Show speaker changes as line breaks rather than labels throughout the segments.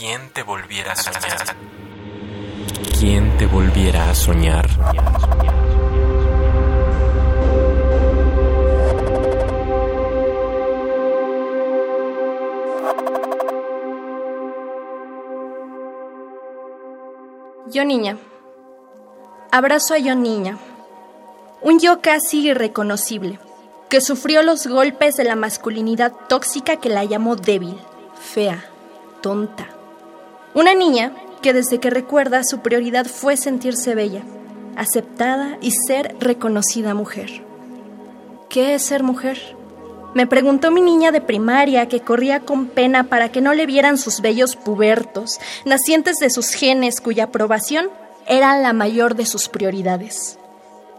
¿Quién te volviera a soñar? ¿Quién te volviera a soñar?
Yo niña. Abrazo a yo niña. Un yo casi irreconocible, que sufrió los golpes de la masculinidad tóxica que la llamó débil, fea, tonta. Una niña que desde que recuerda su prioridad fue sentirse bella, aceptada y ser reconocida mujer. ¿Qué es ser mujer? Me preguntó mi niña de primaria que corría con pena para que no le vieran sus bellos pubertos, nacientes de sus genes cuya aprobación era la mayor de sus prioridades.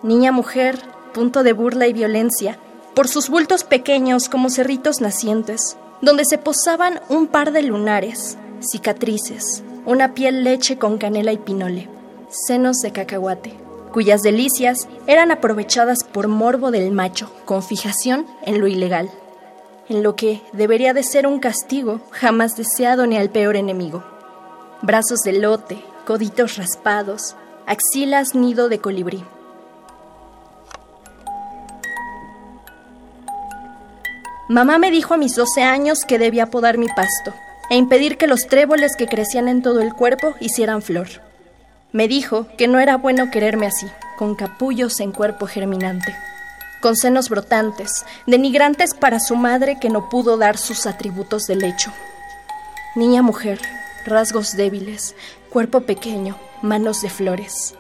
Niña mujer, punto de burla y violencia, por sus bultos pequeños como cerritos nacientes, donde se posaban un par de lunares, cicatrices, una piel leche con canela y pinole, senos de cacahuate, cuyas delicias eran aprovechadas por morbo del macho, con fijación en lo ilegal, en lo que debería de ser un castigo jamás deseado ni al peor enemigo. Brazos de lote, coditos raspados, axilas nido de colibrí. Mamá me dijo a mis 12 años que debía podar mi pasto e impedir que los tréboles que crecían en todo el cuerpo hicieran flor. Me dijo que no era bueno quererme así, con capullos en cuerpo germinante, con senos brotantes, denigrantes para su madre que no pudo dar sus atributos de lecho. Niña mujer, rasgos débiles, cuerpo pequeño, manos de flores.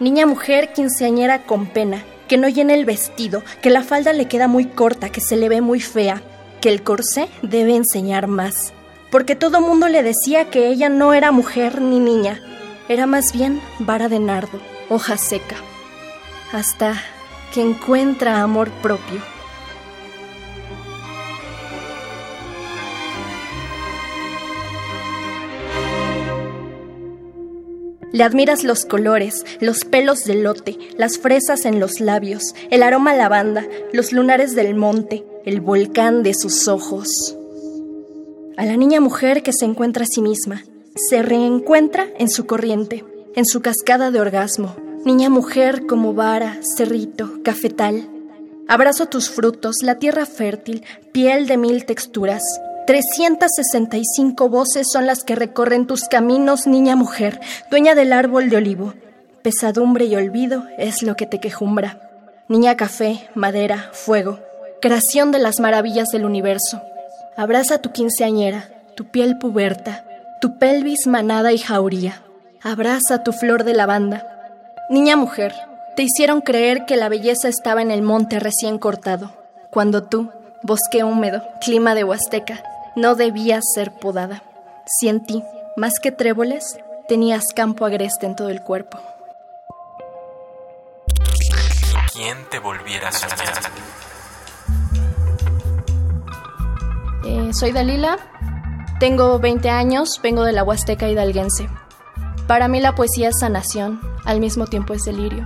Niña mujer quinceañera con pena, que no llena el vestido, que la falda le queda muy corta, que se le ve muy fea, que el corsé debe enseñar más porque todo mundo le decía que ella no era mujer ni niña, era más bien vara de nardo, hoja seca, hasta que encuentra amor propio. Le admiras los colores, los pelos del lote, las fresas en los labios, el aroma lavanda, los lunares del monte, el volcán de sus ojos a la niña mujer que se encuentra a sí misma, se reencuentra en su corriente, en su cascada de orgasmo. Niña mujer como vara, cerrito, cafetal. Abrazo tus frutos, la tierra fértil, piel de mil texturas. 365 voces son las que recorren tus caminos, niña mujer, dueña del árbol de olivo. Pesadumbre y olvido es lo que te quejumbra. Niña café, madera, fuego, creación de las maravillas del universo. Abraza tu quinceañera, tu piel puberta, tu pelvis manada y jauría. Abraza tu flor de lavanda. Niña mujer, te hicieron creer que la belleza estaba en el monte recién cortado, cuando tú, bosque húmedo, clima de Huasteca, no debías ser podada. Si en ti, más que tréboles, tenías campo agreste en todo el cuerpo.
¿Quién te volviera a soñar?
Eh, soy Dalila, tengo 20 años, vengo de la Huasteca hidalguense. Para mí la poesía es sanación, al mismo tiempo es delirio.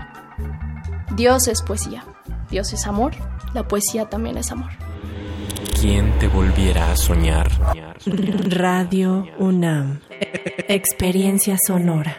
Dios es poesía, Dios es amor, la poesía también es amor.
¿Quién te volviera a soñar?
Radio UNAM. Experiencia sonora.